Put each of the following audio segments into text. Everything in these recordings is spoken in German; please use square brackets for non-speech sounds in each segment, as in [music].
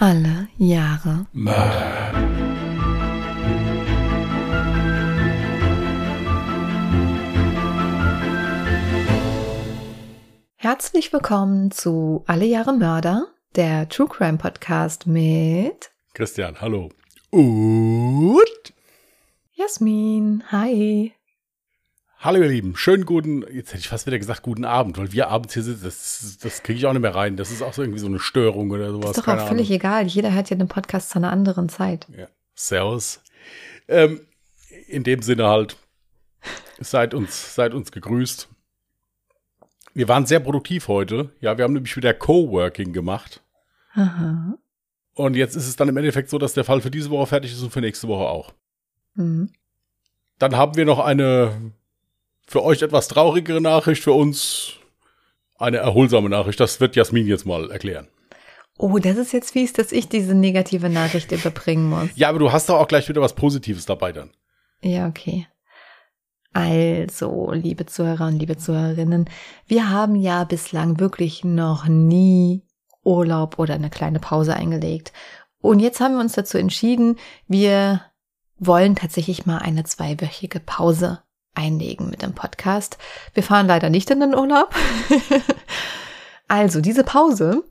Alle Jahre Mörder. Herzlich willkommen zu Alle Jahre Mörder, der True Crime Podcast mit Christian, hallo. Und Jasmin. Hi. Hallo ihr Lieben, schönen guten, jetzt hätte ich fast wieder gesagt guten Abend, weil wir abends hier sitzen, das, das kriege ich auch nicht mehr rein. Das ist auch so irgendwie so eine Störung oder sowas. Ist doch auch völlig Ahnung. egal. Jeder hört ja den Podcast zu einer anderen Zeit. Ja. Servus. Ähm, in dem Sinne halt, seid uns, seid uns gegrüßt. Wir waren sehr produktiv heute. Ja, wir haben nämlich wieder Coworking gemacht. Aha. Und jetzt ist es dann im Endeffekt so, dass der Fall für diese Woche fertig ist und für nächste Woche auch. Mhm. Dann haben wir noch eine für euch etwas traurigere Nachricht, für uns eine erholsame Nachricht. Das wird Jasmin jetzt mal erklären. Oh, das ist jetzt fies, dass ich diese negative Nachricht überbringen muss. Ja, aber du hast doch auch gleich wieder was Positives dabei dann. Ja, okay. Also, liebe Zuhörer und liebe Zuhörerinnen, wir haben ja bislang wirklich noch nie Urlaub oder eine kleine Pause eingelegt. Und jetzt haben wir uns dazu entschieden, wir wollen tatsächlich mal eine zweiwöchige Pause einlegen mit dem Podcast. Wir fahren leider nicht in den Urlaub. [laughs] also, diese Pause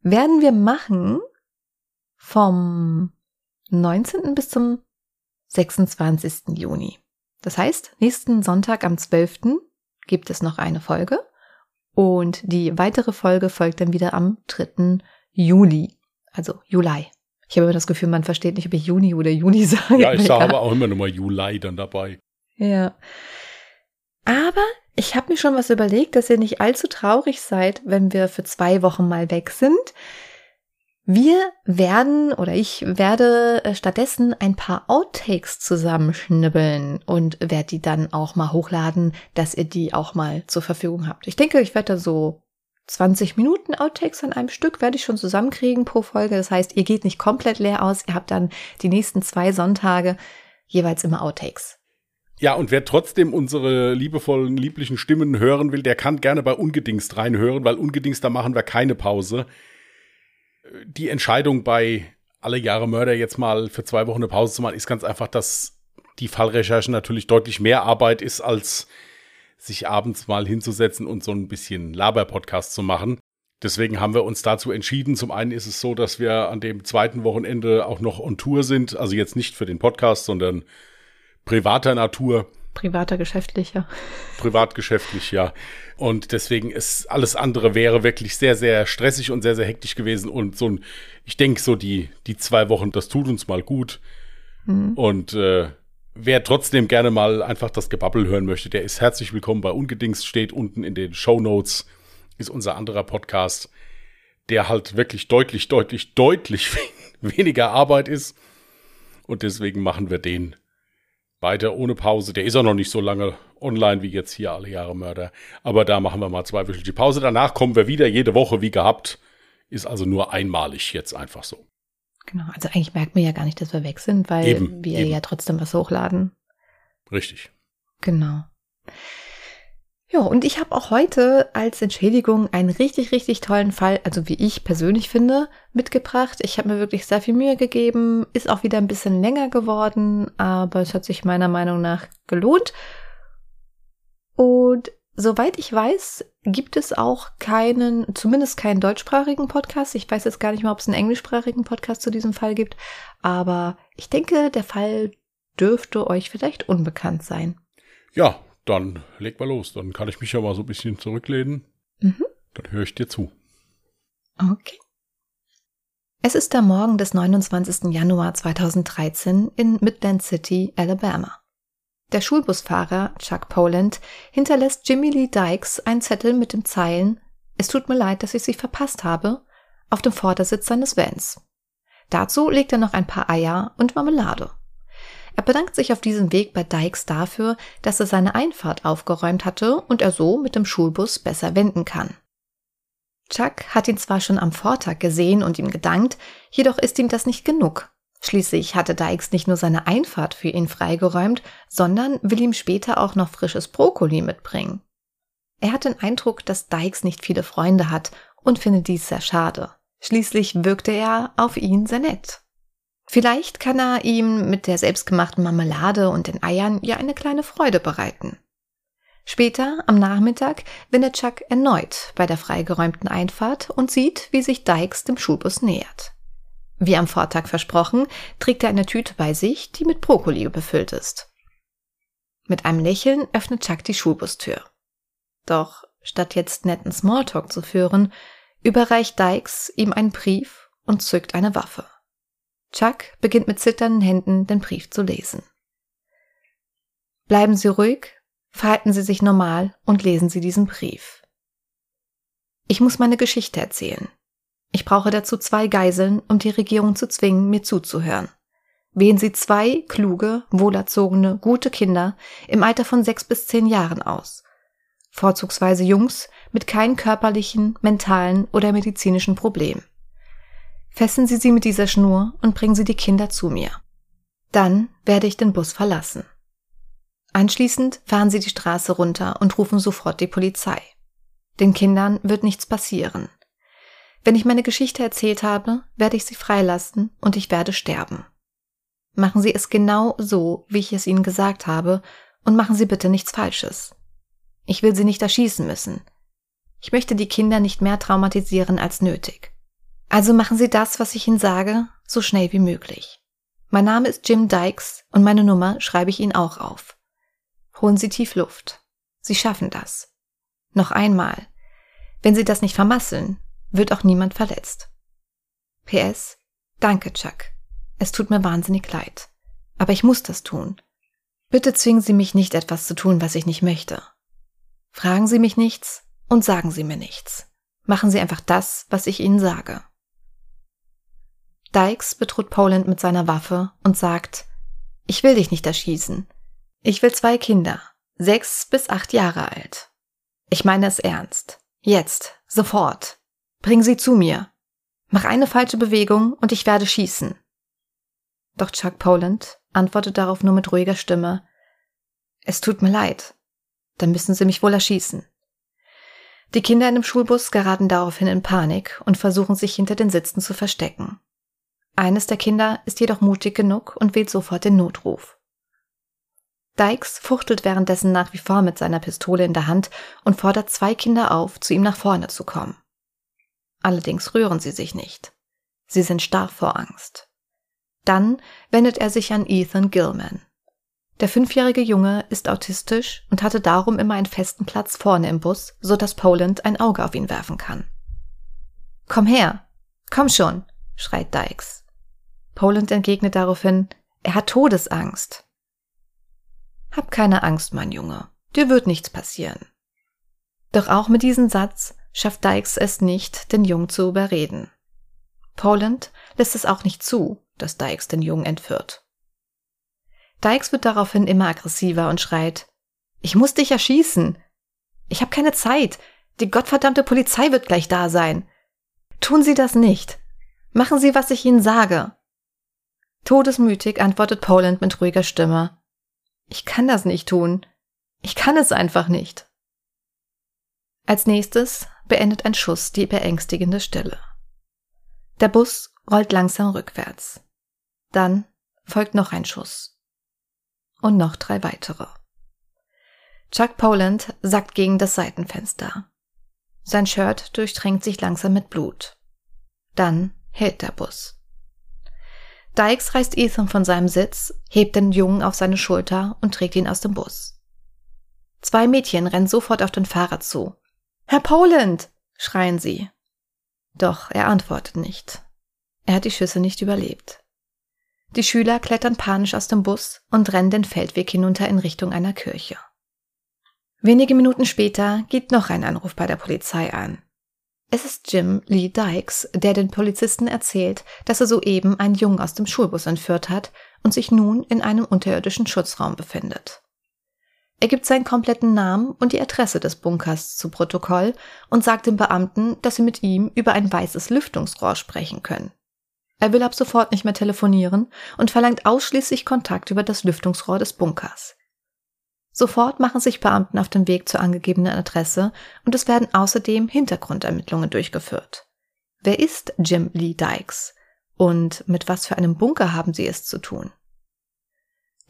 werden wir machen vom 19. bis zum 26. Juni. Das heißt, nächsten Sonntag am 12. gibt es noch eine Folge und die weitere Folge folgt dann wieder am 3. Juli, also Juli. Ich habe immer das Gefühl, man versteht nicht, ob ich Juni oder Juni [laughs] sage. Ja, ich sage aber auch immer nochmal Juli dann dabei. Ja. Aber ich habe mir schon was überlegt, dass ihr nicht allzu traurig seid, wenn wir für zwei Wochen mal weg sind. Wir werden oder ich werde äh, stattdessen ein paar Outtakes zusammenschnibbeln und werde die dann auch mal hochladen, dass ihr die auch mal zur Verfügung habt. Ich denke, ich werde da so 20 Minuten Outtakes an einem Stück werde ich schon zusammenkriegen pro Folge. Das heißt, ihr geht nicht komplett leer aus. Ihr habt dann die nächsten zwei Sonntage jeweils immer Outtakes. Ja, und wer trotzdem unsere liebevollen, lieblichen Stimmen hören will, der kann gerne bei Ungedingst reinhören, weil Ungedingst, da machen wir keine Pause. Die Entscheidung bei alle Jahre Mörder jetzt mal für zwei Wochen eine Pause zu machen, ist ganz einfach, dass die Fallrecherche natürlich deutlich mehr Arbeit ist, als sich abends mal hinzusetzen und so ein bisschen Laber-Podcast zu machen. Deswegen haben wir uns dazu entschieden. Zum einen ist es so, dass wir an dem zweiten Wochenende auch noch on Tour sind. Also jetzt nicht für den Podcast, sondern privater Natur, Privater, geschäftlicher. privatgeschäftlich, ja. Und deswegen ist alles andere wäre wirklich sehr, sehr stressig und sehr, sehr hektisch gewesen. Und so ein, ich denke, so die, die zwei Wochen, das tut uns mal gut. Und äh, wer trotzdem gerne mal einfach das Gebabbel hören möchte, der ist herzlich willkommen bei Ungedingst, steht unten in den Show Notes, ist unser anderer Podcast, der halt wirklich deutlich, deutlich, deutlich [laughs] weniger Arbeit ist. Und deswegen machen wir den weiter ohne Pause. Der ist auch noch nicht so lange online wie jetzt hier alle Jahre Mörder. Aber da machen wir mal zweiwöchige Pause. Danach kommen wir wieder jede Woche wie gehabt. Ist also nur einmalig jetzt einfach so. Genau. Also eigentlich merkt man ja gar nicht, dass wir weg sind, weil Eben, wir eben. ja trotzdem was hochladen. Richtig. Genau. Ja, und ich habe auch heute als Entschädigung einen richtig, richtig tollen Fall, also wie ich persönlich finde, mitgebracht. Ich habe mir wirklich sehr viel Mühe gegeben, ist auch wieder ein bisschen länger geworden, aber es hat sich meiner Meinung nach gelohnt. Und soweit ich weiß, gibt es auch keinen, zumindest keinen deutschsprachigen Podcast. Ich weiß jetzt gar nicht mehr, ob es einen englischsprachigen Podcast zu diesem Fall gibt, aber ich denke, der Fall dürfte euch vielleicht unbekannt sein. Ja, dann leg mal los. Dann kann ich mich ja mal so ein bisschen zurücklehnen. Mhm. Dann höre ich dir zu. Okay. Es ist der Morgen des 29. Januar 2013 in Midland City, Alabama. Der Schulbusfahrer Chuck Poland hinterlässt Jimmy Lee Dykes einen Zettel mit den Zeilen Es tut mir leid, dass ich Sie verpasst habe auf dem Vordersitz seines Vans. Dazu legt er noch ein paar Eier und Marmelade. Er bedankt sich auf diesem Weg bei Dykes dafür, dass er seine Einfahrt aufgeräumt hatte und er so mit dem Schulbus besser wenden kann. Chuck hat ihn zwar schon am Vortag gesehen und ihm gedankt, jedoch ist ihm das nicht genug. Schließlich hatte Dykes nicht nur seine Einfahrt für ihn freigeräumt, sondern will ihm später auch noch frisches Brokkoli mitbringen. Er hat den Eindruck, dass Dykes nicht viele Freunde hat und findet dies sehr schade. Schließlich wirkte er auf ihn sehr nett. Vielleicht kann er ihm mit der selbstgemachten Marmelade und den Eiern ja eine kleine Freude bereiten. Später, am Nachmittag, windet Chuck erneut bei der freigeräumten Einfahrt und sieht, wie sich Dykes dem Schulbus nähert. Wie am Vortag versprochen, trägt er eine Tüte bei sich, die mit Brokkoli befüllt ist. Mit einem Lächeln öffnet Chuck die Schulbustür. Doch statt jetzt netten Smalltalk zu führen, überreicht Dykes ihm einen Brief und zückt eine Waffe. Chuck beginnt mit zitternden Händen den Brief zu lesen. Bleiben Sie ruhig, verhalten Sie sich normal und lesen Sie diesen Brief. Ich muss meine Geschichte erzählen. Ich brauche dazu zwei Geiseln, um die Regierung zu zwingen, mir zuzuhören. Wählen Sie zwei kluge, wohlerzogene, gute Kinder im Alter von sechs bis zehn Jahren aus. Vorzugsweise Jungs mit keinen körperlichen, mentalen oder medizinischen Problemen. Fesseln Sie sie mit dieser Schnur und bringen Sie die Kinder zu mir. Dann werde ich den Bus verlassen. Anschließend fahren Sie die Straße runter und rufen sofort die Polizei. Den Kindern wird nichts passieren. Wenn ich meine Geschichte erzählt habe, werde ich sie freilassen und ich werde sterben. Machen Sie es genau so, wie ich es Ihnen gesagt habe, und machen Sie bitte nichts Falsches. Ich will Sie nicht erschießen müssen. Ich möchte die Kinder nicht mehr traumatisieren als nötig. Also machen Sie das, was ich Ihnen sage, so schnell wie möglich. Mein Name ist Jim Dykes und meine Nummer schreibe ich Ihnen auch auf. Holen Sie tief Luft. Sie schaffen das. Noch einmal. Wenn Sie das nicht vermasseln, wird auch niemand verletzt. PS. Danke, Chuck. Es tut mir wahnsinnig leid. Aber ich muss das tun. Bitte zwingen Sie mich nicht, etwas zu tun, was ich nicht möchte. Fragen Sie mich nichts und sagen Sie mir nichts. Machen Sie einfach das, was ich Ihnen sage. Dykes bedroht Poland mit seiner Waffe und sagt, ich will dich nicht erschießen. Ich will zwei Kinder, sechs bis acht Jahre alt. Ich meine es ernst. Jetzt, sofort. Bring sie zu mir. Mach eine falsche Bewegung und ich werde schießen. Doch Chuck Poland antwortet darauf nur mit ruhiger Stimme. Es tut mir leid. Dann müssen Sie mich wohl erschießen. Die Kinder in dem Schulbus geraten daraufhin in Panik und versuchen sich hinter den Sitzen zu verstecken. Eines der Kinder ist jedoch mutig genug und wählt sofort den Notruf. Dykes fuchtelt währenddessen nach wie vor mit seiner Pistole in der Hand und fordert zwei Kinder auf, zu ihm nach vorne zu kommen. Allerdings rühren sie sich nicht. Sie sind starr vor Angst. Dann wendet er sich an Ethan Gilman. Der fünfjährige Junge ist autistisch und hatte darum immer einen festen Platz vorne im Bus, so dass Poland ein Auge auf ihn werfen kann. Komm her! Komm schon! schreit Dykes. Poland entgegnet daraufhin, er hat Todesangst. Hab keine Angst, mein Junge. Dir wird nichts passieren. Doch auch mit diesem Satz schafft Dykes es nicht, den Jungen zu überreden. Poland lässt es auch nicht zu, dass Dykes den Jungen entführt. Dykes wird daraufhin immer aggressiver und schreit, ich muss dich erschießen. Ich habe keine Zeit. Die gottverdammte Polizei wird gleich da sein. Tun Sie das nicht. Machen Sie, was ich Ihnen sage. Todesmütig antwortet Poland mit ruhiger Stimme. Ich kann das nicht tun. Ich kann es einfach nicht. Als nächstes beendet ein Schuss die beängstigende Stille. Der Bus rollt langsam rückwärts. Dann folgt noch ein Schuss. Und noch drei weitere. Chuck Poland sackt gegen das Seitenfenster. Sein Shirt durchtränkt sich langsam mit Blut. Dann hält der Bus. Dykes reißt Ethan von seinem Sitz, hebt den Jungen auf seine Schulter und trägt ihn aus dem Bus. Zwei Mädchen rennen sofort auf den Fahrer zu. Herr Poland! schreien sie. Doch er antwortet nicht. Er hat die Schüsse nicht überlebt. Die Schüler klettern panisch aus dem Bus und rennen den Feldweg hinunter in Richtung einer Kirche. Wenige Minuten später geht noch ein Anruf bei der Polizei an. Es ist Jim Lee Dykes, der den Polizisten erzählt, dass er soeben einen Jungen aus dem Schulbus entführt hat und sich nun in einem unterirdischen Schutzraum befindet. Er gibt seinen kompletten Namen und die Adresse des Bunkers zu Protokoll und sagt den Beamten, dass sie mit ihm über ein weißes Lüftungsrohr sprechen können. Er will ab sofort nicht mehr telefonieren und verlangt ausschließlich Kontakt über das Lüftungsrohr des Bunkers. Sofort machen sich Beamten auf den Weg zur angegebenen Adresse und es werden außerdem Hintergrundermittlungen durchgeführt. Wer ist Jim Lee Dykes? Und mit was für einem Bunker haben sie es zu tun?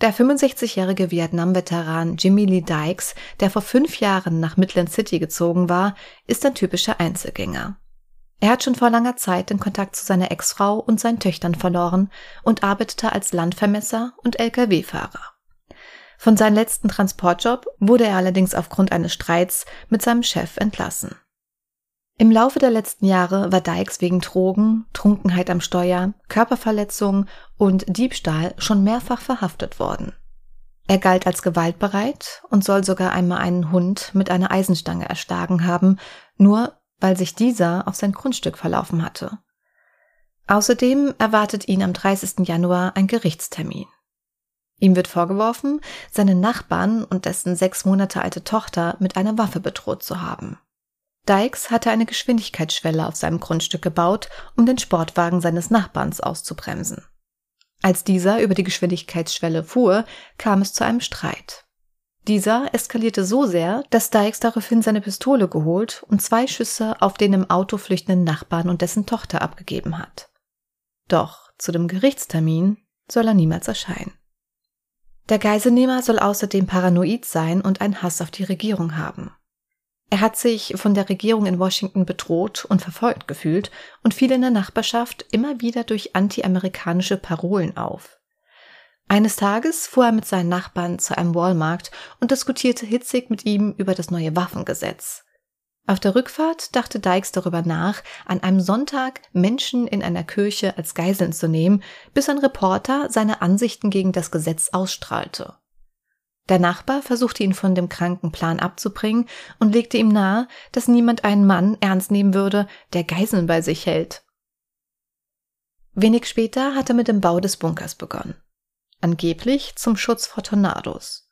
Der 65-jährige Vietnam-Veteran Jimmy Lee Dykes, der vor fünf Jahren nach Midland City gezogen war, ist ein typischer Einzelgänger. Er hat schon vor langer Zeit den Kontakt zu seiner Ex-Frau und seinen Töchtern verloren und arbeitete als Landvermesser und Lkw-Fahrer. Von seinem letzten Transportjob wurde er allerdings aufgrund eines Streits mit seinem Chef entlassen. Im Laufe der letzten Jahre war Dykes wegen Drogen, Trunkenheit am Steuer, Körperverletzung und Diebstahl schon mehrfach verhaftet worden. Er galt als gewaltbereit und soll sogar einmal einen Hund mit einer Eisenstange erschlagen haben, nur weil sich dieser auf sein Grundstück verlaufen hatte. Außerdem erwartet ihn am 30. Januar ein Gerichtstermin. Ihm wird vorgeworfen, seinen Nachbarn und dessen sechs Monate alte Tochter mit einer Waffe bedroht zu haben. Dykes hatte eine Geschwindigkeitsschwelle auf seinem Grundstück gebaut, um den Sportwagen seines Nachbarns auszubremsen. Als dieser über die Geschwindigkeitsschwelle fuhr, kam es zu einem Streit. Dieser eskalierte so sehr, dass Dykes daraufhin seine Pistole geholt und zwei Schüsse auf den im Auto flüchtenden Nachbarn und dessen Tochter abgegeben hat. Doch zu dem Gerichtstermin soll er niemals erscheinen. Der Geiselnehmer soll außerdem paranoid sein und einen Hass auf die Regierung haben. Er hat sich von der Regierung in Washington bedroht und verfolgt gefühlt und fiel in der Nachbarschaft immer wieder durch anti-amerikanische Parolen auf. Eines Tages fuhr er mit seinen Nachbarn zu einem Walmart und diskutierte hitzig mit ihm über das neue Waffengesetz. Auf der Rückfahrt dachte Dykes darüber nach, an einem Sonntag Menschen in einer Kirche als Geiseln zu nehmen, bis ein Reporter seine Ansichten gegen das Gesetz ausstrahlte. Der Nachbar versuchte ihn von dem kranken Plan abzubringen und legte ihm nahe, dass niemand einen Mann ernst nehmen würde, der Geiseln bei sich hält. Wenig später hat er mit dem Bau des Bunkers begonnen. Angeblich zum Schutz vor Tornados.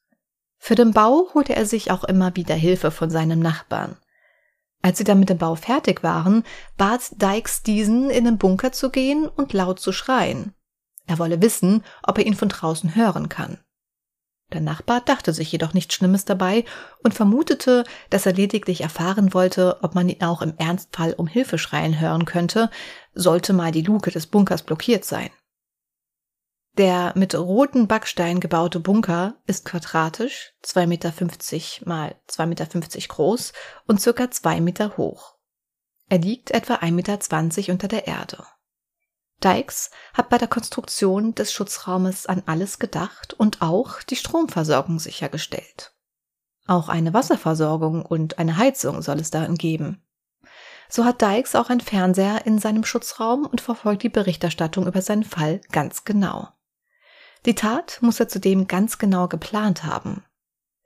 Für den Bau holte er sich auch immer wieder Hilfe von seinem Nachbarn. Als sie dann mit dem Bau fertig waren, bat Dykes diesen, in den Bunker zu gehen und laut zu schreien. Er wolle wissen, ob er ihn von draußen hören kann. Der Nachbar dachte sich jedoch nichts Schlimmes dabei und vermutete, dass er lediglich erfahren wollte, ob man ihn auch im Ernstfall um Hilfe schreien hören könnte, sollte mal die Luke des Bunkers blockiert sein. Der mit roten Backsteinen gebaute Bunker ist quadratisch, 2,50 Meter mal 2,50 Meter groß und circa 2 Meter hoch. Er liegt etwa 1,20 Meter unter der Erde. Dykes hat bei der Konstruktion des Schutzraumes an alles gedacht und auch die Stromversorgung sichergestellt. Auch eine Wasserversorgung und eine Heizung soll es darin geben. So hat Dykes auch ein Fernseher in seinem Schutzraum und verfolgt die Berichterstattung über seinen Fall ganz genau. Die Tat muss er zudem ganz genau geplant haben.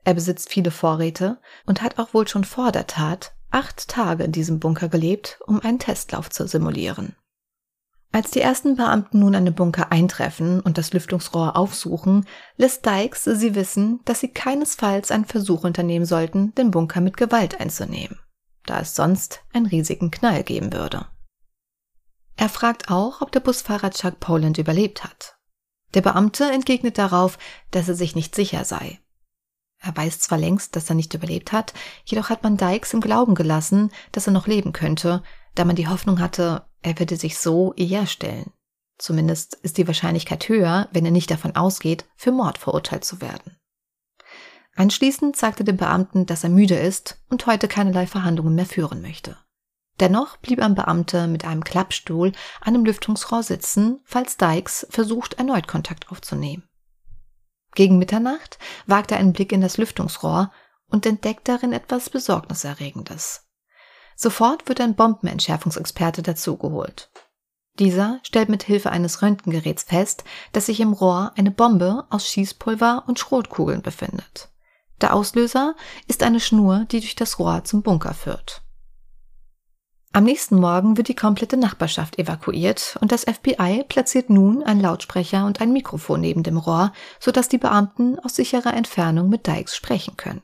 Er besitzt viele Vorräte und hat auch wohl schon vor der Tat acht Tage in diesem Bunker gelebt, um einen Testlauf zu simulieren. Als die ersten Beamten nun an den Bunker eintreffen und das Lüftungsrohr aufsuchen, lässt Dykes sie wissen, dass sie keinesfalls einen Versuch unternehmen sollten, den Bunker mit Gewalt einzunehmen, da es sonst einen riesigen Knall geben würde. Er fragt auch, ob der Busfahrer Chuck Poland überlebt hat. Der Beamte entgegnet darauf, dass er sich nicht sicher sei. Er weiß zwar längst, dass er nicht überlebt hat, jedoch hat man Dykes im Glauben gelassen, dass er noch leben könnte, da man die Hoffnung hatte, er würde sich so eher stellen. Zumindest ist die Wahrscheinlichkeit höher, wenn er nicht davon ausgeht, für Mord verurteilt zu werden. Anschließend sagte dem Beamten, dass er müde ist und heute keinerlei Verhandlungen mehr führen möchte. Dennoch blieb ein Beamter mit einem Klappstuhl an dem Lüftungsrohr sitzen, falls Dykes versucht, erneut Kontakt aufzunehmen. Gegen Mitternacht wagt er einen Blick in das Lüftungsrohr und entdeckt darin etwas Besorgniserregendes. Sofort wird ein Bombenentschärfungsexperte dazugeholt. Dieser stellt mit Hilfe eines Röntgengeräts fest, dass sich im Rohr eine Bombe aus Schießpulver und Schrotkugeln befindet. Der Auslöser ist eine Schnur, die durch das Rohr zum Bunker führt. Am nächsten Morgen wird die komplette Nachbarschaft evakuiert und das FBI platziert nun einen Lautsprecher und ein Mikrofon neben dem Rohr, sodass die Beamten aus sicherer Entfernung mit Dykes sprechen können.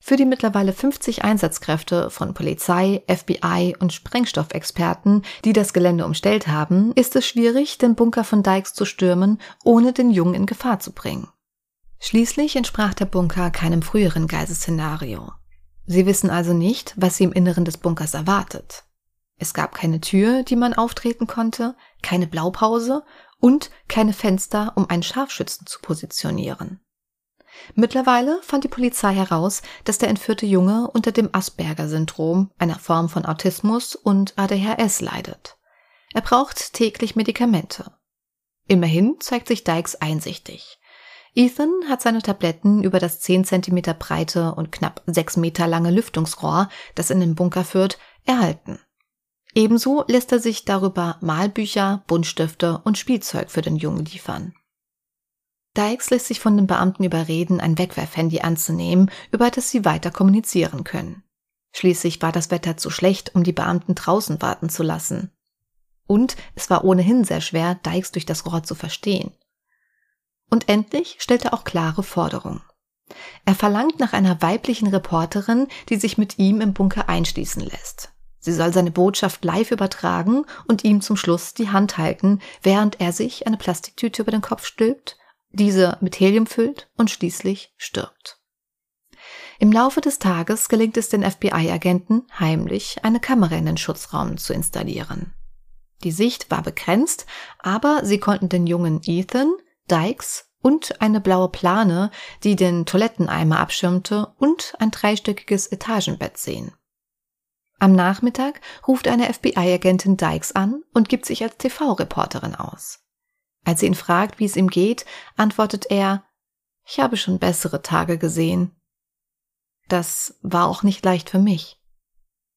Für die mittlerweile 50 Einsatzkräfte von Polizei, FBI und Sprengstoffexperten, die das Gelände umstellt haben, ist es schwierig, den Bunker von Dykes zu stürmen, ohne den Jungen in Gefahr zu bringen. Schließlich entsprach der Bunker keinem früheren Geiselszenario. Sie wissen also nicht, was sie im Inneren des Bunkers erwartet. Es gab keine Tür, die man auftreten konnte, keine Blaupause und keine Fenster, um einen Scharfschützen zu positionieren. Mittlerweile fand die Polizei heraus, dass der entführte Junge unter dem Asperger-Syndrom, einer Form von Autismus und ADHS leidet. Er braucht täglich Medikamente. Immerhin zeigt sich Dykes einsichtig. Ethan hat seine Tabletten über das 10 cm breite und knapp 6 Meter lange Lüftungsrohr, das in den Bunker führt, erhalten. Ebenso lässt er sich darüber Malbücher, Buntstifte und Spielzeug für den Jungen liefern. Dykes lässt sich von den Beamten überreden, ein Wegwerfhandy anzunehmen, über das sie weiter kommunizieren können. Schließlich war das Wetter zu schlecht, um die Beamten draußen warten zu lassen. Und es war ohnehin sehr schwer, Dykes durch das Rohr zu verstehen. Und endlich stellt er auch klare Forderungen. Er verlangt nach einer weiblichen Reporterin, die sich mit ihm im Bunker einschließen lässt. Sie soll seine Botschaft live übertragen und ihm zum Schluss die Hand halten, während er sich eine Plastiktüte über den Kopf stülpt diese mit Helium füllt und schließlich stirbt. Im Laufe des Tages gelingt es den FBI-Agenten, heimlich eine Kamera in den Schutzraum zu installieren. Die Sicht war begrenzt, aber sie konnten den jungen Ethan, Dykes und eine blaue Plane, die den Toiletteneimer abschirmte, und ein dreistöckiges Etagenbett sehen. Am Nachmittag ruft eine FBI-Agentin Dykes an und gibt sich als TV-Reporterin aus. Als sie ihn fragt, wie es ihm geht, antwortet er, ich habe schon bessere Tage gesehen. Das war auch nicht leicht für mich.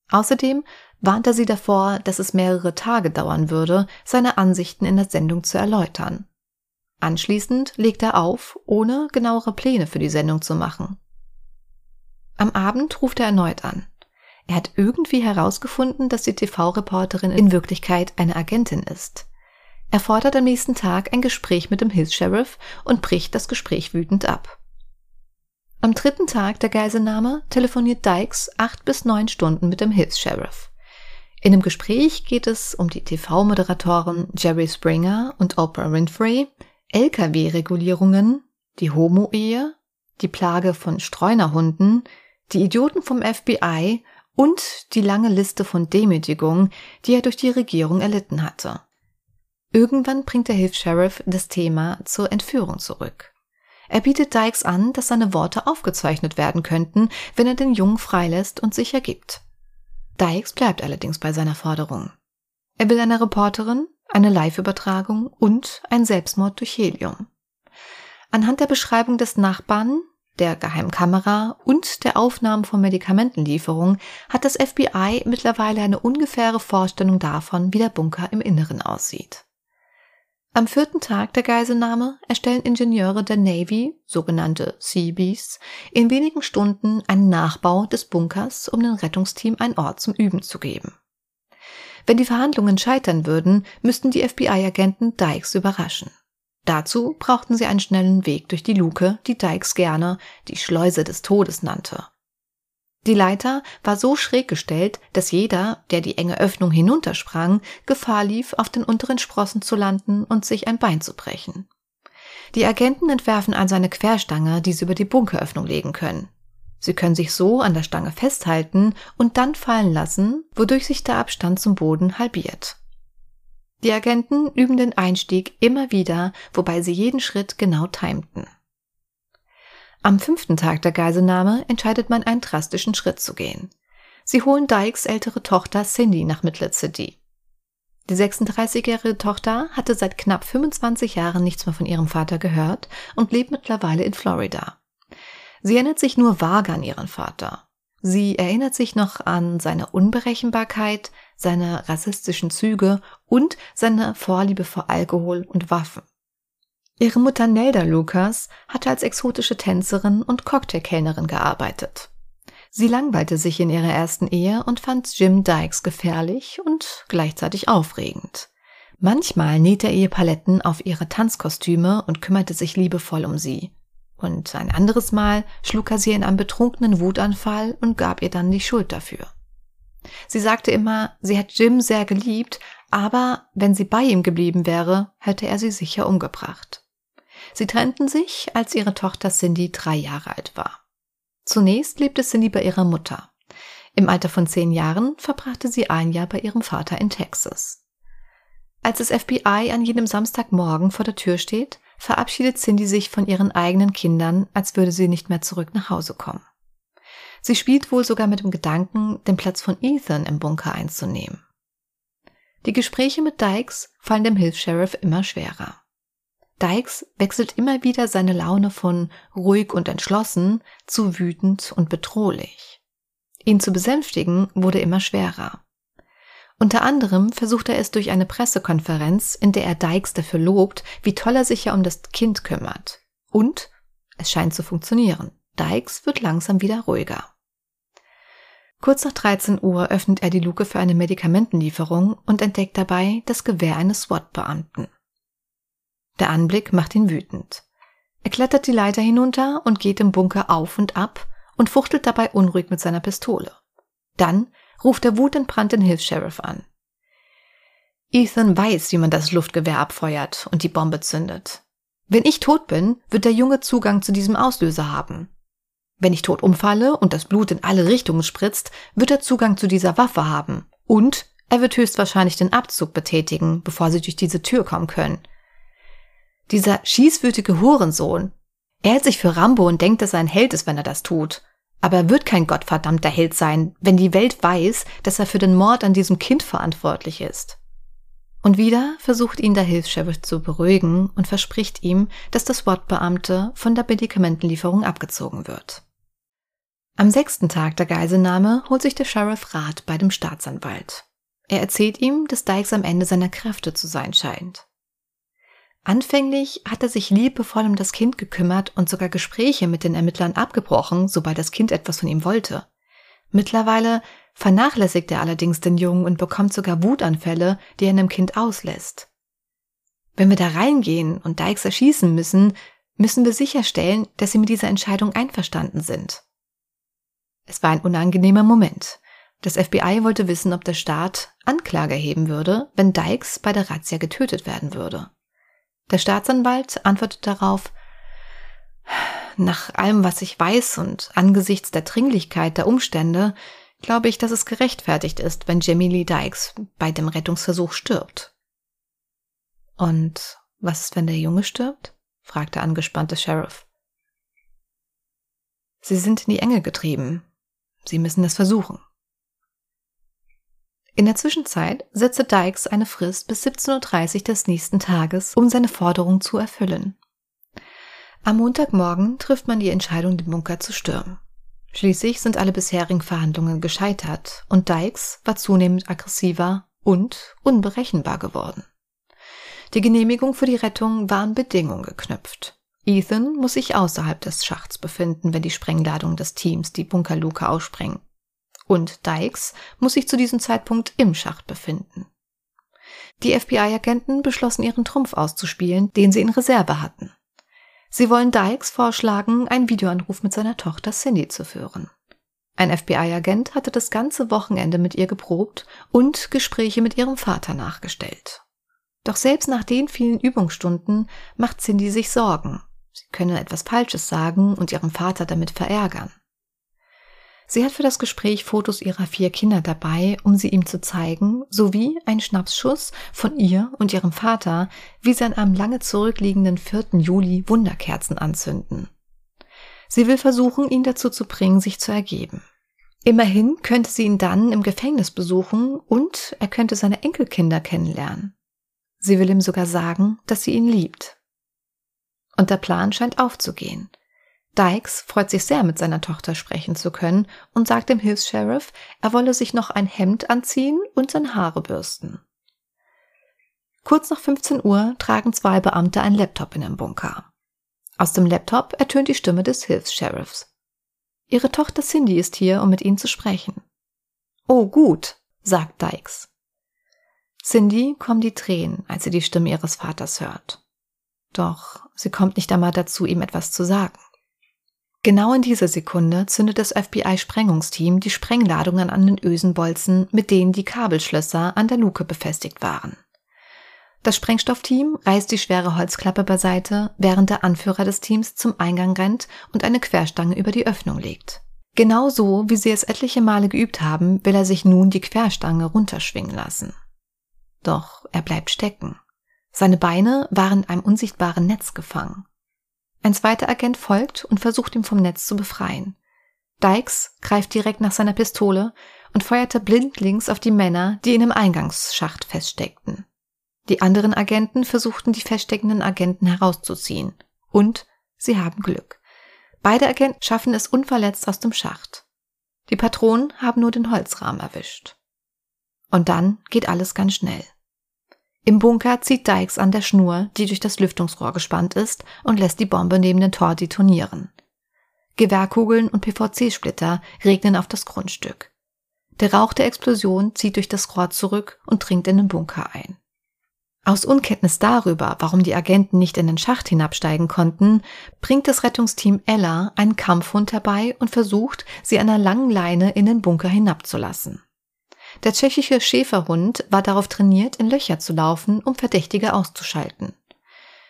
Außerdem warnt er sie davor, dass es mehrere Tage dauern würde, seine Ansichten in der Sendung zu erläutern. Anschließend legt er auf, ohne genauere Pläne für die Sendung zu machen. Am Abend ruft er erneut an. Er hat irgendwie herausgefunden, dass die TV-Reporterin in Wirklichkeit eine Agentin ist. Er fordert am nächsten Tag ein Gespräch mit dem Hilfs-Sheriff und bricht das Gespräch wütend ab. Am dritten Tag der Geiselnahme telefoniert Dykes acht bis neun Stunden mit dem Hilfs-Sheriff. In dem Gespräch geht es um die TV-Moderatoren Jerry Springer und Oprah Winfrey, LKW-Regulierungen, die Homo-Ehe, die Plage von Streunerhunden, die Idioten vom FBI und die lange Liste von Demütigungen, die er durch die Regierung erlitten hatte. Irgendwann bringt der Hilfs-Sheriff das Thema zur Entführung zurück. Er bietet Dykes an, dass seine Worte aufgezeichnet werden könnten, wenn er den Jungen freilässt und sich ergibt. Dykes bleibt allerdings bei seiner Forderung. Er will eine Reporterin, eine Live-Übertragung und ein Selbstmord durch Helium. Anhand der Beschreibung des Nachbarn, der Geheimkamera und der Aufnahmen von Medikamentenlieferungen hat das FBI mittlerweile eine ungefähre Vorstellung davon, wie der Bunker im Inneren aussieht. Am vierten Tag der Geiselnahme erstellen Ingenieure der Navy, sogenannte Seabees, in wenigen Stunden einen Nachbau des Bunkers, um dem Rettungsteam einen Ort zum Üben zu geben. Wenn die Verhandlungen scheitern würden, müssten die FBI-Agenten Dykes überraschen. Dazu brauchten sie einen schnellen Weg durch die Luke, die Dykes gerne die Schleuse des Todes nannte. Die Leiter war so schräg gestellt, dass jeder, der die enge Öffnung hinuntersprang, Gefahr lief, auf den unteren Sprossen zu landen und sich ein Bein zu brechen. Die Agenten entwerfen also eine Querstange, die sie über die Bunkeröffnung legen können. Sie können sich so an der Stange festhalten und dann fallen lassen, wodurch sich der Abstand zum Boden halbiert. Die Agenten üben den Einstieg immer wieder, wobei sie jeden Schritt genau timten. Am fünften Tag der Geiselnahme entscheidet man, einen drastischen Schritt zu gehen. Sie holen Dykes ältere Tochter Cindy nach Midlet City. Die 36-jährige Tochter hatte seit knapp 25 Jahren nichts mehr von ihrem Vater gehört und lebt mittlerweile in Florida. Sie erinnert sich nur vage an ihren Vater. Sie erinnert sich noch an seine Unberechenbarkeit, seine rassistischen Züge und seine Vorliebe vor Alkohol und Waffen. Ihre Mutter Nelda Lucas hatte als exotische Tänzerin und Cocktailkellnerin gearbeitet. Sie langweilte sich in ihrer ersten Ehe und fand Jim Dykes gefährlich und gleichzeitig aufregend. Manchmal nähte er ihr Paletten auf ihre Tanzkostüme und kümmerte sich liebevoll um sie. Und ein anderes Mal schlug er sie in einem betrunkenen Wutanfall und gab ihr dann die Schuld dafür. Sie sagte immer, sie hat Jim sehr geliebt, aber wenn sie bei ihm geblieben wäre, hätte er sie sicher umgebracht. Sie trennten sich, als ihre Tochter Cindy drei Jahre alt war. Zunächst lebte Cindy bei ihrer Mutter. Im Alter von zehn Jahren verbrachte sie ein Jahr bei ihrem Vater in Texas. Als das FBI an jedem Samstagmorgen vor der Tür steht, verabschiedet Cindy sich von ihren eigenen Kindern, als würde sie nicht mehr zurück nach Hause kommen. Sie spielt wohl sogar mit dem Gedanken, den Platz von Ethan im Bunker einzunehmen. Die Gespräche mit Dykes fallen dem Hilfs-Sheriff immer schwerer. Dykes wechselt immer wieder seine Laune von ruhig und entschlossen zu wütend und bedrohlich. Ihn zu besänftigen wurde immer schwerer. Unter anderem versucht er es durch eine Pressekonferenz, in der er Dykes dafür lobt, wie toll er sich ja um das Kind kümmert. Und es scheint zu funktionieren. Dykes wird langsam wieder ruhiger. Kurz nach 13 Uhr öffnet er die Luke für eine Medikamentenlieferung und entdeckt dabei das Gewehr eines SWAT-Beamten. Der Anblick macht ihn wütend. Er klettert die Leiter hinunter und geht im Bunker auf und ab und fuchtelt dabei unruhig mit seiner Pistole. Dann ruft er wutentbrannt den Hilfs-Sheriff an. Ethan weiß, wie man das Luftgewehr abfeuert und die Bombe zündet. Wenn ich tot bin, wird der Junge Zugang zu diesem Auslöser haben. Wenn ich tot umfalle und das Blut in alle Richtungen spritzt, wird er Zugang zu dieser Waffe haben. Und er wird höchstwahrscheinlich den Abzug betätigen, bevor sie durch diese Tür kommen können. Dieser schießwütige Hurensohn. Er hält sich für Rambo und denkt, dass er ein Held ist, wenn er das tut. Aber er wird kein gottverdammter Held sein, wenn die Welt weiß, dass er für den Mord an diesem Kind verantwortlich ist. Und wieder versucht ihn der Hilfs-Sheriff zu beruhigen und verspricht ihm, dass das Wortbeamte von der Medikamentenlieferung abgezogen wird. Am sechsten Tag der Geiselnahme holt sich der Sheriff Rat bei dem Staatsanwalt. Er erzählt ihm, dass Dykes am Ende seiner Kräfte zu sein scheint. Anfänglich hat er sich liebevoll um das Kind gekümmert und sogar Gespräche mit den Ermittlern abgebrochen, sobald das Kind etwas von ihm wollte. Mittlerweile vernachlässigt er allerdings den Jungen und bekommt sogar Wutanfälle, die er in dem Kind auslässt. Wenn wir da reingehen und Dykes erschießen müssen, müssen wir sicherstellen, dass sie mit dieser Entscheidung einverstanden sind. Es war ein unangenehmer Moment. Das FBI wollte wissen, ob der Staat Anklage erheben würde, wenn Dykes bei der Razzia getötet werden würde. Der Staatsanwalt antwortet darauf, nach allem, was ich weiß und angesichts der Dringlichkeit der Umstände, glaube ich, dass es gerechtfertigt ist, wenn Jamie Lee Dykes bei dem Rettungsversuch stirbt. Und was ist, wenn der Junge stirbt? fragt der angespannte Sheriff. Sie sind in die Enge getrieben. Sie müssen es versuchen. In der Zwischenzeit setzte Dykes eine Frist bis 17.30 Uhr des nächsten Tages, um seine Forderung zu erfüllen. Am Montagmorgen trifft man die Entscheidung, den Bunker zu stürmen. Schließlich sind alle bisherigen Verhandlungen gescheitert und Dykes war zunehmend aggressiver und unberechenbar geworden. Die Genehmigung für die Rettung war an Bedingungen geknüpft. Ethan muss sich außerhalb des Schachts befinden, wenn die Sprengladungen des Teams die Bunkerluke aussprengen und Dykes muss sich zu diesem Zeitpunkt im Schacht befinden. Die FBI-Agenten beschlossen ihren Trumpf auszuspielen, den sie in Reserve hatten. Sie wollen Dykes vorschlagen, einen Videoanruf mit seiner Tochter Cindy zu führen. Ein FBI-Agent hatte das ganze Wochenende mit ihr geprobt und Gespräche mit ihrem Vater nachgestellt. Doch selbst nach den vielen Übungsstunden macht Cindy sich Sorgen. Sie könne etwas Falsches sagen und ihrem Vater damit verärgern. Sie hat für das Gespräch Fotos ihrer vier Kinder dabei, um sie ihm zu zeigen, sowie ein Schnapsschuss von ihr und ihrem Vater, wie sie an einem lange zurückliegenden 4. Juli Wunderkerzen anzünden. Sie will versuchen, ihn dazu zu bringen, sich zu ergeben. Immerhin könnte sie ihn dann im Gefängnis besuchen und er könnte seine Enkelkinder kennenlernen. Sie will ihm sogar sagen, dass sie ihn liebt. Und der Plan scheint aufzugehen. Dykes freut sich sehr, mit seiner Tochter sprechen zu können und sagt dem Hilfs-Sheriff, er wolle sich noch ein Hemd anziehen und seine Haare bürsten. Kurz nach 15 Uhr tragen zwei Beamte ein Laptop in den Bunker. Aus dem Laptop ertönt die Stimme des Hilfs-Sheriffs. Ihre Tochter Cindy ist hier, um mit Ihnen zu sprechen. Oh, gut, sagt Dykes. Cindy kommen die Tränen, als sie die Stimme ihres Vaters hört. Doch sie kommt nicht einmal dazu, ihm etwas zu sagen. Genau in dieser Sekunde zündet das FBI-Sprengungsteam die Sprengladungen an den Ösenbolzen, mit denen die Kabelschlösser an der Luke befestigt waren. Das Sprengstoffteam reißt die schwere Holzklappe beiseite, während der Anführer des Teams zum Eingang rennt und eine Querstange über die Öffnung legt. Genauso wie sie es etliche Male geübt haben, will er sich nun die Querstange runterschwingen lassen. Doch er bleibt stecken. Seine Beine waren in einem unsichtbaren Netz gefangen. Ein zweiter Agent folgt und versucht ihn vom Netz zu befreien. Dykes greift direkt nach seiner Pistole und feuerte blindlings auf die Männer, die in einem Eingangsschacht feststeckten. Die anderen Agenten versuchten die feststeckenden Agenten herauszuziehen. Und sie haben Glück. Beide Agenten schaffen es unverletzt aus dem Schacht. Die Patronen haben nur den Holzrahmen erwischt. Und dann geht alles ganz schnell. Im Bunker zieht Dykes an der Schnur, die durch das Lüftungsrohr gespannt ist, und lässt die Bombe neben den Tor detonieren. Gewehrkugeln und PVC-Splitter regnen auf das Grundstück. Der Rauch der Explosion zieht durch das Rohr zurück und dringt in den Bunker ein. Aus Unkenntnis darüber, warum die Agenten nicht in den Schacht hinabsteigen konnten, bringt das Rettungsteam Ella einen Kampfhund herbei und versucht, sie an einer langen Leine in den Bunker hinabzulassen. Der tschechische Schäferhund war darauf trainiert, in Löcher zu laufen, um Verdächtige auszuschalten.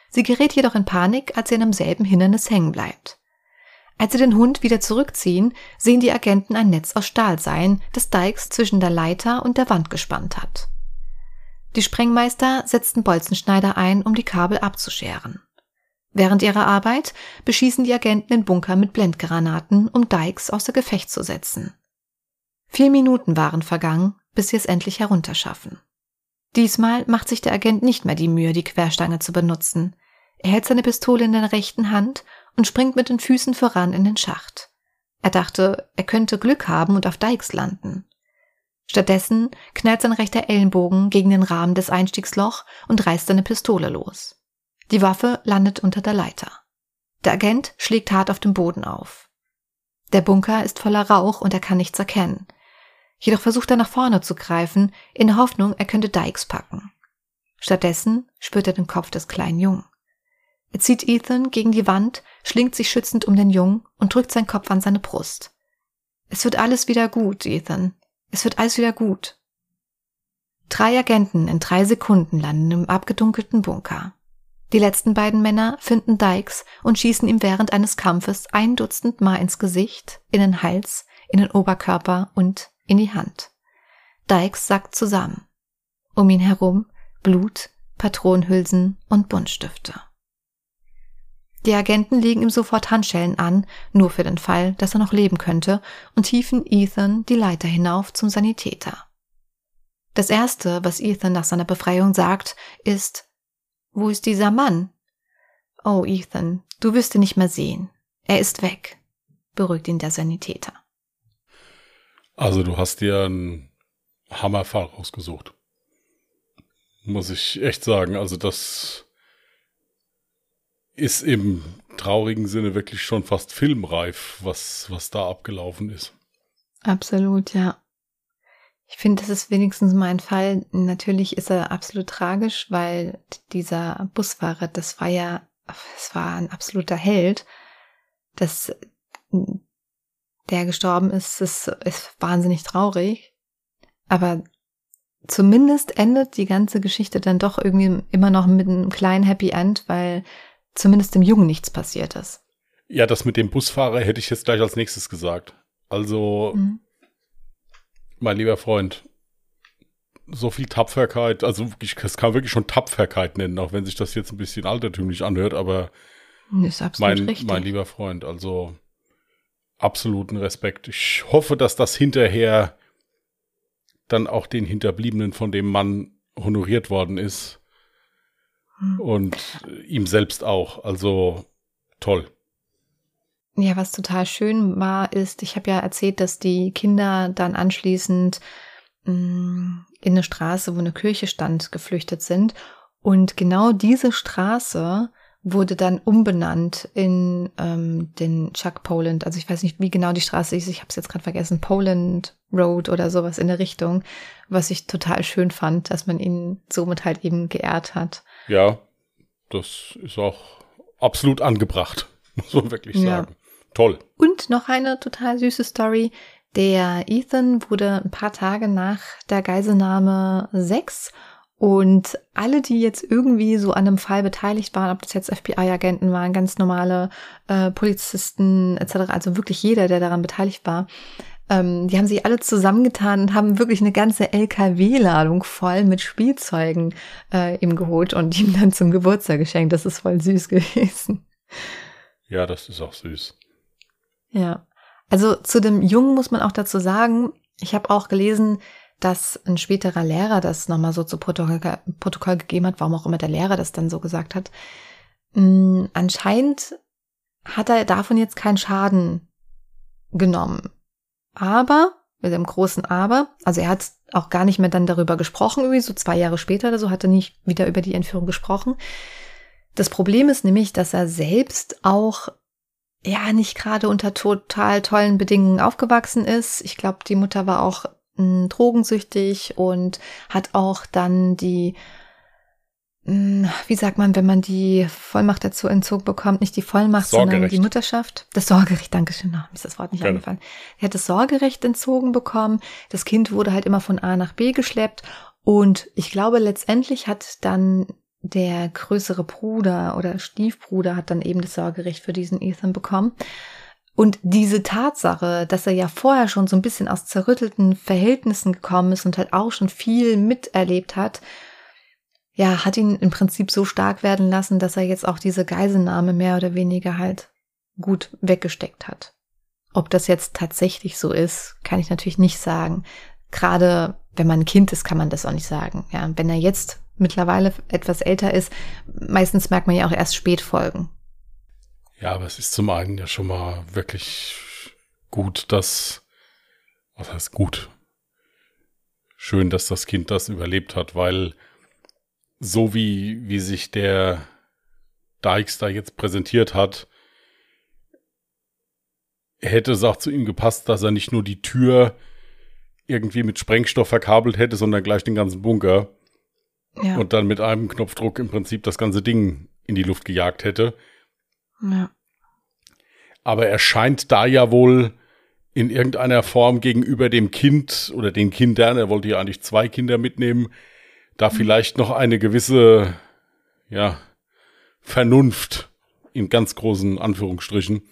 Sie gerät jedoch in Panik, als sie an demselben Hindernis hängen bleibt. Als sie den Hund wieder zurückziehen, sehen die Agenten ein Netz aus Stahl sein, das Dykes zwischen der Leiter und der Wand gespannt hat. Die Sprengmeister setzten Bolzenschneider ein, um die Kabel abzuscheren. Während ihrer Arbeit beschießen die Agenten den Bunker mit Blendgranaten, um Dykes außer Gefecht zu setzen. Vier Minuten waren vergangen, bis sie es endlich herunterschaffen. Diesmal macht sich der Agent nicht mehr die Mühe, die Querstange zu benutzen. Er hält seine Pistole in der rechten Hand und springt mit den Füßen voran in den Schacht. Er dachte, er könnte Glück haben und auf Dykes landen. Stattdessen knallt sein rechter Ellenbogen gegen den Rahmen des Einstiegsloch und reißt seine Pistole los. Die Waffe landet unter der Leiter. Der Agent schlägt hart auf dem Boden auf. Der Bunker ist voller Rauch und er kann nichts erkennen. Jedoch versucht er nach vorne zu greifen, in der Hoffnung, er könnte Dykes packen. Stattdessen spürt er den Kopf des kleinen Jungen. Er zieht Ethan gegen die Wand, schlingt sich schützend um den Jungen und drückt seinen Kopf an seine Brust. Es wird alles wieder gut, Ethan. Es wird alles wieder gut. Drei Agenten in drei Sekunden landen im abgedunkelten Bunker. Die letzten beiden Männer finden Dykes und schießen ihm während eines Kampfes ein Dutzend Mal ins Gesicht, in den Hals, in den Oberkörper und in die Hand. Dykes sackt zusammen. Um ihn herum Blut, Patronenhülsen und Buntstifte. Die Agenten legen ihm sofort Handschellen an, nur für den Fall, dass er noch leben könnte, und hieven Ethan die Leiter hinauf zum Sanitäter. Das erste, was Ethan nach seiner Befreiung sagt, ist, wo ist dieser Mann? Oh, Ethan, du wirst ihn nicht mehr sehen. Er ist weg, beruhigt ihn der Sanitäter. Also du hast dir einen Hammerfall rausgesucht. Muss ich echt sagen. Also das ist im traurigen Sinne wirklich schon fast filmreif, was, was da abgelaufen ist. Absolut, ja. Ich finde, das ist wenigstens mein Fall. Natürlich ist er absolut tragisch, weil dieser Busfahrer, das war ja, es war ein absoluter Held. Dass der gestorben ist, ist, ist wahnsinnig traurig. Aber zumindest endet die ganze Geschichte dann doch irgendwie immer noch mit einem kleinen Happy End, weil zumindest dem Jungen nichts passiert ist. Ja, das mit dem Busfahrer hätte ich jetzt gleich als nächstes gesagt. Also, mhm. mein lieber Freund, so viel Tapferkeit, also ich das kann wirklich schon Tapferkeit nennen, auch wenn sich das jetzt ein bisschen altertümlich anhört, aber ist absolut mein, richtig. mein lieber Freund, also absoluten Respekt. Ich hoffe, dass das hinterher dann auch den Hinterbliebenen von dem Mann honoriert worden ist. Und ihm selbst auch. Also toll. Ja, was total schön war, ist, ich habe ja erzählt, dass die Kinder dann anschließend mh, mm, in eine Straße, wo eine Kirche stand, geflüchtet sind. Und genau diese Straße wurde dann umbenannt in ähm, den Chuck Poland. Also ich weiß nicht, wie genau die Straße ist. Ich habe es jetzt gerade vergessen. Poland Road oder sowas in der Richtung, was ich total schön fand, dass man ihn somit halt eben geehrt hat. Ja, das ist auch absolut angebracht, [laughs] muss man wirklich sagen. Ja. Toll. Und noch eine total süße Story. Der Ethan wurde ein paar Tage nach der Geiselnahme 6 Und alle, die jetzt irgendwie so an einem Fall beteiligt waren, ob das jetzt FBI-Agenten waren, ganz normale äh, Polizisten etc., also wirklich jeder, der daran beteiligt war, ähm, die haben sich alle zusammengetan und haben wirklich eine ganze LKW-Ladung voll mit Spielzeugen äh, ihm geholt und ihm dann zum Geburtstag geschenkt. Das ist voll süß [laughs] gewesen. Ja, das ist auch süß. Ja. Also zu dem Jungen muss man auch dazu sagen, ich habe auch gelesen, dass ein späterer Lehrer das nochmal so zu Protokoll, Protokoll gegeben hat, warum auch immer der Lehrer das dann so gesagt hat. Hm, anscheinend hat er davon jetzt keinen Schaden genommen. Aber, mit dem großen Aber, also er hat auch gar nicht mehr dann darüber gesprochen, irgendwie so zwei Jahre später oder so, hat er nicht wieder über die Entführung gesprochen. Das Problem ist nämlich, dass er selbst auch ja nicht gerade unter total tollen Bedingungen aufgewachsen ist. Ich glaube, die Mutter war auch drogensüchtig und hat auch dann die, wie sagt man, wenn man die Vollmacht dazu entzogen bekommt, nicht die Vollmacht, sondern die Mutterschaft. Das Sorgerecht, Dankeschön, no, ist das Wort nicht Gerne. eingefallen. Er hat das Sorgerecht entzogen bekommen. Das Kind wurde halt immer von A nach B geschleppt und ich glaube, letztendlich hat dann der größere Bruder oder Stiefbruder hat dann eben das Sorgerecht für diesen Ethan bekommen. Und diese Tatsache, dass er ja vorher schon so ein bisschen aus zerrüttelten Verhältnissen gekommen ist und halt auch schon viel miterlebt hat, ja, hat ihn im Prinzip so stark werden lassen, dass er jetzt auch diese Geiselnahme mehr oder weniger halt gut weggesteckt hat. Ob das jetzt tatsächlich so ist, kann ich natürlich nicht sagen. Gerade wenn man ein Kind ist, kann man das auch nicht sagen. Ja, wenn er jetzt mittlerweile etwas älter ist, meistens merkt man ja auch erst Spätfolgen. Ja, aber es ist zum einen ja schon mal wirklich gut, dass, was heißt gut? Schön, dass das Kind das überlebt hat, weil so wie, wie sich der Dykes da jetzt präsentiert hat, hätte es auch zu ihm gepasst, dass er nicht nur die Tür irgendwie mit Sprengstoff verkabelt hätte, sondern gleich den ganzen Bunker. Ja. Und dann mit einem Knopfdruck im Prinzip das ganze Ding in die Luft gejagt hätte. Ja. Aber er scheint da ja wohl in irgendeiner Form gegenüber dem Kind oder den Kindern, er wollte ja eigentlich zwei Kinder mitnehmen, da mhm. vielleicht noch eine gewisse, ja, Vernunft in ganz großen Anführungsstrichen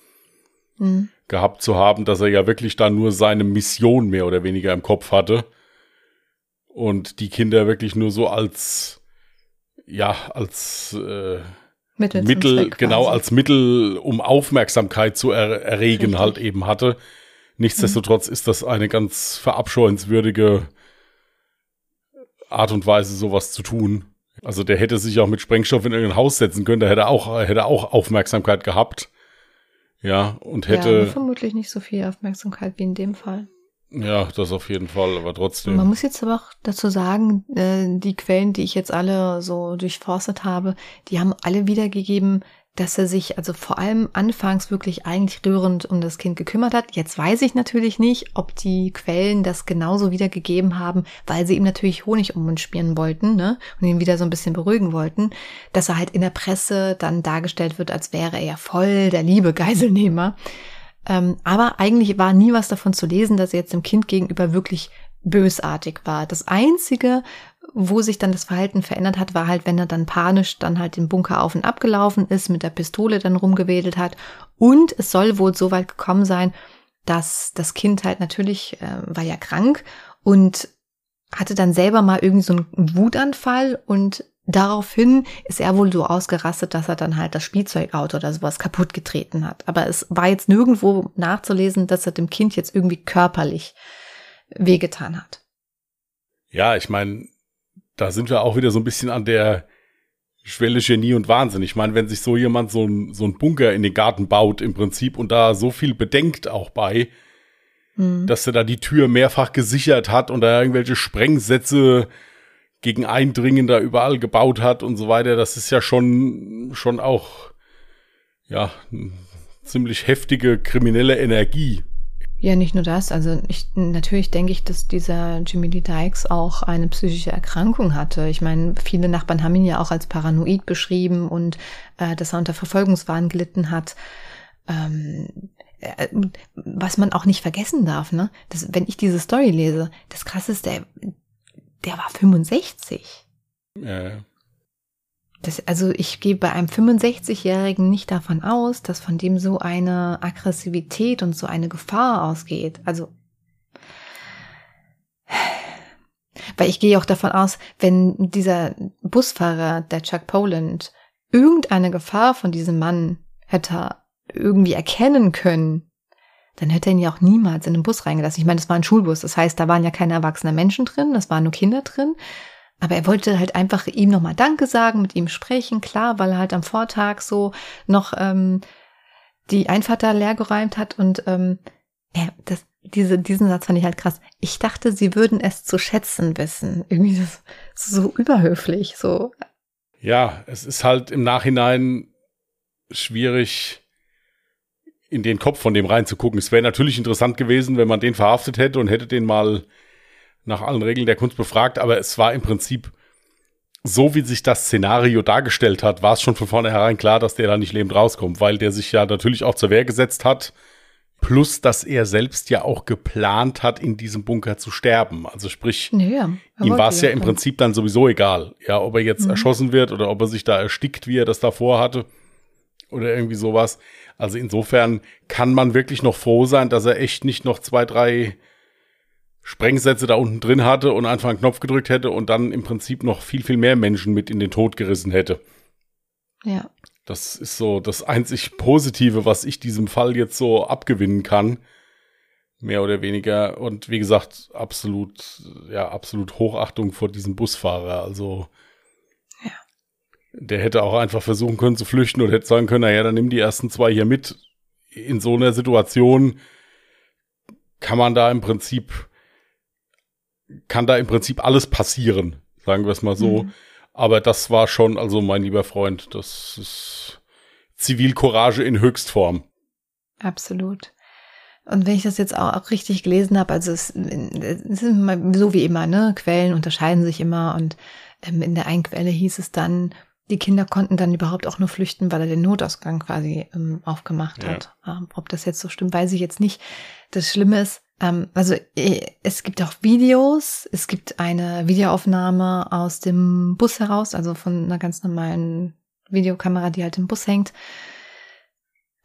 mhm. gehabt zu haben, dass er ja wirklich da nur seine Mission mehr oder weniger im Kopf hatte und die Kinder wirklich nur so als, ja, als äh, Mittel, Mittel genau als Mittel, um Aufmerksamkeit zu er erregen, Richtig. halt eben hatte. Nichtsdestotrotz mhm. ist das eine ganz verabscheuenswürdige Art und Weise, sowas zu tun. Also der hätte sich auch mit Sprengstoff in irgendein Haus setzen können, da hätte auch, hätte auch Aufmerksamkeit gehabt. Ja, und hätte. Ja, vermutlich nicht so viel Aufmerksamkeit wie in dem Fall. Ja, das auf jeden Fall, aber trotzdem. Man muss jetzt aber auch dazu sagen, äh, die Quellen, die ich jetzt alle so durchforstet habe, die haben alle wiedergegeben, dass er sich also vor allem anfangs wirklich eigentlich rührend um das Kind gekümmert hat. Jetzt weiß ich natürlich nicht, ob die Quellen das genauso wiedergegeben haben, weil sie ihm natürlich Honig um den Mund spielen wollten ne? und ihn wieder so ein bisschen beruhigen wollten, dass er halt in der Presse dann dargestellt wird, als wäre er ja voll der liebe Geiselnehmer. Ähm, aber eigentlich war nie was davon zu lesen, dass er jetzt dem Kind gegenüber wirklich bösartig war. Das Einzige, wo sich dann das Verhalten verändert hat, war halt, wenn er dann panisch dann halt den Bunker auf und ab gelaufen ist, mit der Pistole dann rumgewedelt hat. Und es soll wohl so weit gekommen sein, dass das Kind halt natürlich äh, war ja krank und hatte dann selber mal irgendwie so einen Wutanfall und Daraufhin ist er wohl so ausgerastet, dass er dann halt das Spielzeugauto oder sowas kaputt getreten hat. Aber es war jetzt nirgendwo nachzulesen, dass er dem Kind jetzt irgendwie körperlich wehgetan hat. Ja, ich meine, da sind wir auch wieder so ein bisschen an der Schwelle Genie und Wahnsinn. Ich meine, wenn sich so jemand so ein, so ein Bunker in den Garten baut im Prinzip und da so viel bedenkt auch bei, mhm. dass er da die Tür mehrfach gesichert hat und da irgendwelche Sprengsätze gegen Eindringen da überall gebaut hat und so weiter, das ist ja schon, schon auch, ja, ziemlich heftige kriminelle Energie. Ja, nicht nur das. Also ich, natürlich denke ich, dass dieser Jimmy Lee Dykes auch eine psychische Erkrankung hatte. Ich meine, viele Nachbarn haben ihn ja auch als paranoid beschrieben und äh, dass er unter Verfolgungswahn gelitten hat. Ähm, äh, was man auch nicht vergessen darf, ne? Das, wenn ich diese Story lese, das krasse ist, der, der war 65. Ja. Das, also ich gehe bei einem 65-Jährigen nicht davon aus, dass von dem so eine Aggressivität und so eine Gefahr ausgeht. Also weil ich gehe auch davon aus, wenn dieser Busfahrer, der Chuck Poland, irgendeine Gefahr von diesem Mann hätte irgendwie erkennen können, dann hätte er ihn ja auch niemals in den Bus reingelassen. Ich meine, das war ein Schulbus, das heißt, da waren ja keine erwachsenen Menschen drin, das waren nur Kinder drin. Aber er wollte halt einfach ihm nochmal Danke sagen, mit ihm sprechen, klar, weil er halt am Vortag so noch ähm, die Einfahrt da leer geräumt hat und ähm, ja, das, diese, diesen Satz fand ich halt krass. Ich dachte, sie würden es zu schätzen wissen. Irgendwie das, so überhöflich, so. Ja, es ist halt im Nachhinein schwierig, in den Kopf von dem reinzugucken. Es wäre natürlich interessant gewesen, wenn man den verhaftet hätte und hätte den mal nach allen Regeln der Kunst befragt, aber es war im Prinzip so, wie sich das Szenario dargestellt hat, war es schon von vornherein klar, dass der da nicht lebend rauskommt, weil der sich ja natürlich auch zur Wehr gesetzt hat, plus dass er selbst ja auch geplant hat, in diesem Bunker zu sterben. Also sprich, ja, ihm war es ja im Prinzip dann sowieso egal, ja, ob er jetzt mhm. erschossen wird oder ob er sich da erstickt, wie er das davor hatte oder irgendwie sowas. Also insofern kann man wirklich noch froh sein, dass er echt nicht noch zwei, drei Sprengsätze da unten drin hatte und einfach einen Knopf gedrückt hätte und dann im Prinzip noch viel, viel mehr Menschen mit in den Tod gerissen hätte. Ja. Das ist so das einzig Positive, was ich diesem Fall jetzt so abgewinnen kann. Mehr oder weniger. Und wie gesagt, absolut, ja, absolut Hochachtung vor diesem Busfahrer. Also. Der hätte auch einfach versuchen können zu flüchten oder hätte sagen können, naja, dann nimm die ersten zwei hier mit. In so einer Situation kann man da im Prinzip kann da im Prinzip alles passieren, sagen wir es mal so. Mhm. Aber das war schon, also mein lieber Freund, das ist Zivilcourage in Höchstform. Absolut. Und wenn ich das jetzt auch richtig gelesen habe, also es, es ist so wie immer, ne? Quellen unterscheiden sich immer und ähm, in der einen Quelle hieß es dann, die Kinder konnten dann überhaupt auch nur flüchten, weil er den Notausgang quasi ähm, aufgemacht ja. hat. Ähm, ob das jetzt so stimmt, weiß ich jetzt nicht. Das Schlimme ist, ähm, also äh, es gibt auch Videos, es gibt eine Videoaufnahme aus dem Bus heraus, also von einer ganz normalen Videokamera, die halt im Bus hängt.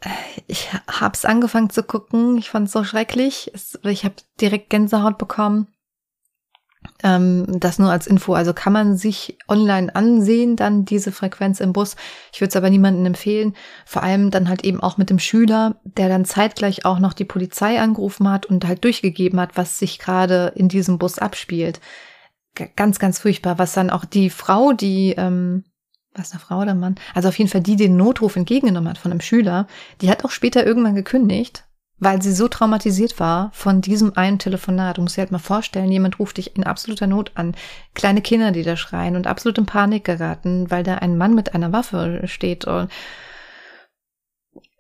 Äh, ich hab's angefangen zu gucken, ich fand's so schrecklich. Ich habe direkt Gänsehaut bekommen. Ähm, das nur als Info. Also kann man sich online ansehen, dann diese Frequenz im Bus. Ich würde es aber niemandem empfehlen. Vor allem dann halt eben auch mit dem Schüler, der dann zeitgleich auch noch die Polizei angerufen hat und halt durchgegeben hat, was sich gerade in diesem Bus abspielt. Ganz, ganz furchtbar. Was dann auch die Frau, die, ähm, was eine Frau oder Mann, also auf jeden Fall die den Notruf entgegengenommen hat von einem Schüler, die hat auch später irgendwann gekündigt weil sie so traumatisiert war von diesem einen Telefonat. Du musst dir halt mal vorstellen, jemand ruft dich in absoluter Not an. Kleine Kinder, die da schreien und absolut in Panik geraten, weil da ein Mann mit einer Waffe steht und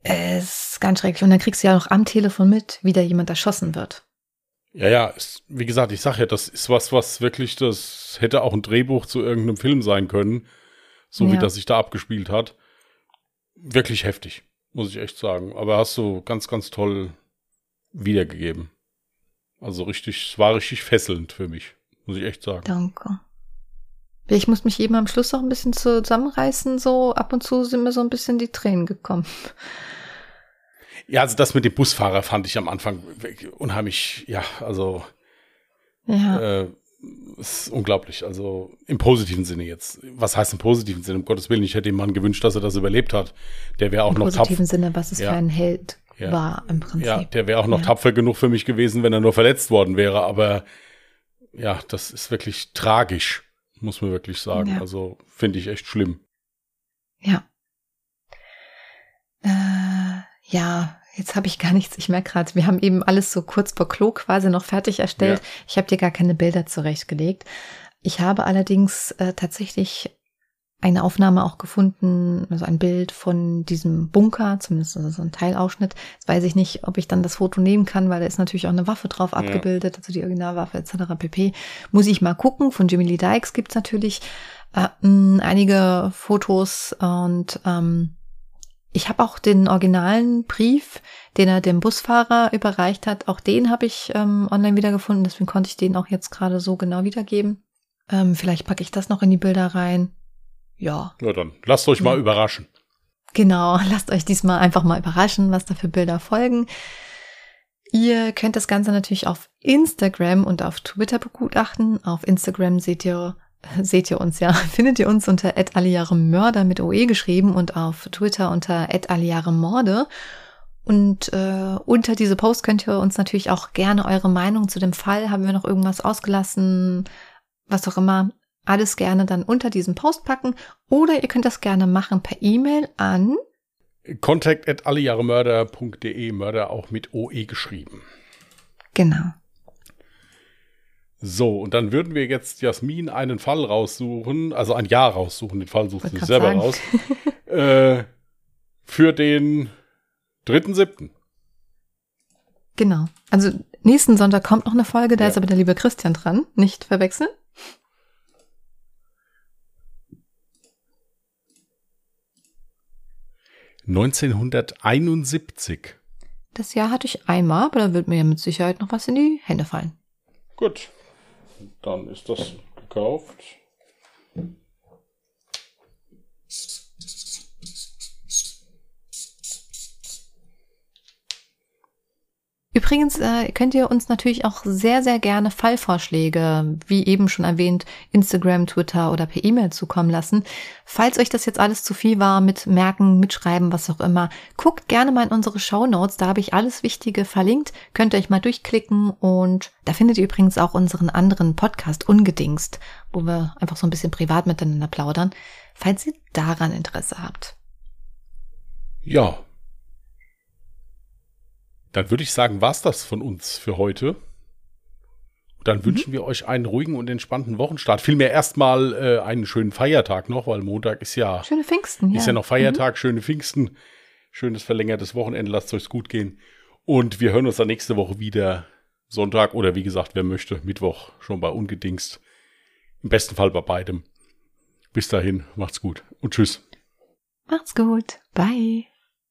es ist ganz schrecklich. Und dann kriegst du ja auch am Telefon mit, wie da jemand erschossen wird. Ja, ja, ist, wie gesagt, ich sag ja, das ist was, was wirklich, das hätte auch ein Drehbuch zu irgendeinem Film sein können, so ja. wie das sich da abgespielt hat. Wirklich heftig muss ich echt sagen. Aber hast du ganz, ganz toll wiedergegeben. Also richtig, es war richtig fesselnd für mich, muss ich echt sagen. Danke. Ich muss mich eben am Schluss auch ein bisschen zusammenreißen, so ab und zu sind mir so ein bisschen die Tränen gekommen. Ja, also das mit dem Busfahrer fand ich am Anfang unheimlich, ja, also ja. Äh, ist unglaublich. Also im positiven Sinne jetzt. Was heißt im positiven Sinne? Um Gottes Willen, ich hätte dem Mann gewünscht, dass er das überlebt hat. Der wäre auch Im noch tapfer. Im positiven Sinne, was es ja. für ein Held ja. war im Prinzip. Ja, der wäre auch noch ja. tapfer genug für mich gewesen, wenn er nur verletzt worden wäre. Aber ja, das ist wirklich tragisch, muss man wirklich sagen. Also finde ich echt schlimm. Ja. Äh, ja, Jetzt habe ich gar nichts. Ich merke gerade, wir haben eben alles so kurz vor Klo quasi noch fertig erstellt. Ja. Ich habe dir gar keine Bilder zurechtgelegt. Ich habe allerdings äh, tatsächlich eine Aufnahme auch gefunden, also ein Bild von diesem Bunker, zumindest also so ein Teilausschnitt. Jetzt weiß ich nicht, ob ich dann das Foto nehmen kann, weil da ist natürlich auch eine Waffe drauf ja. abgebildet, also die Originalwaffe etc. pp. Muss ich mal gucken. Von Jimmy Lee Dykes gibt's natürlich äh, einige Fotos und ähm, ich habe auch den originalen Brief, den er dem Busfahrer überreicht hat, auch den habe ich ähm, online wiedergefunden, deswegen konnte ich den auch jetzt gerade so genau wiedergeben. Ähm, vielleicht packe ich das noch in die Bilder rein. Ja. Ja, dann lasst euch mal überraschen. Genau, [laughs] lasst euch diesmal einfach mal überraschen, was da für Bilder folgen. Ihr könnt das Ganze natürlich auf Instagram und auf Twitter begutachten. Auf Instagram seht ihr, seht ihr uns ja, [laughs] findet ihr uns unter Mörder mit OE geschrieben und auf Twitter unter Morde. Und äh, unter diese Post könnt ihr uns natürlich auch gerne eure Meinung zu dem Fall, haben wir noch irgendwas ausgelassen, was auch immer, alles gerne dann unter diesen Post packen. Oder ihr könnt das gerne machen per E-Mail an Contact at allejahremörder.de, Mörder auch mit OE geschrieben. Genau. So, und dann würden wir jetzt Jasmin einen Fall raussuchen, also ein Jahr raussuchen, den Fall sucht sie selber sagen. raus, [laughs] äh, für den 3.7. Genau. Also nächsten Sonntag kommt noch eine Folge, da ja. ist aber der liebe Christian dran, nicht verwechseln. 1971. Das Jahr hatte ich einmal, aber da wird mir ja mit Sicherheit noch was in die Hände fallen. Gut, dann ist das gekauft. Übrigens äh, könnt ihr uns natürlich auch sehr, sehr gerne Fallvorschläge, wie eben schon erwähnt, Instagram, Twitter oder per E-Mail zukommen lassen. Falls euch das jetzt alles zu viel war, mit Merken, mitschreiben, was auch immer, guckt gerne mal in unsere Show Notes, da habe ich alles Wichtige verlinkt, könnt ihr euch mal durchklicken und da findet ihr übrigens auch unseren anderen Podcast Ungedingst, wo wir einfach so ein bisschen privat miteinander plaudern, falls ihr daran Interesse habt. Ja, dann würde ich sagen, war's das von uns für heute. Dann mhm. wünschen wir euch einen ruhigen und entspannten Wochenstart. Vielmehr erstmal äh, einen schönen Feiertag noch, weil Montag ist ja. Schöne Pfingsten, ja. Ist ja noch Feiertag, mhm. schöne Pfingsten. Schönes verlängertes Wochenende. Lasst euch gut gehen. Und wir hören uns dann nächste Woche wieder. Sonntag oder wie gesagt, wer möchte, Mittwoch schon bei Ungedingst. Im besten Fall bei beidem. Bis dahin, macht's gut und tschüss. Macht's gut. Bye.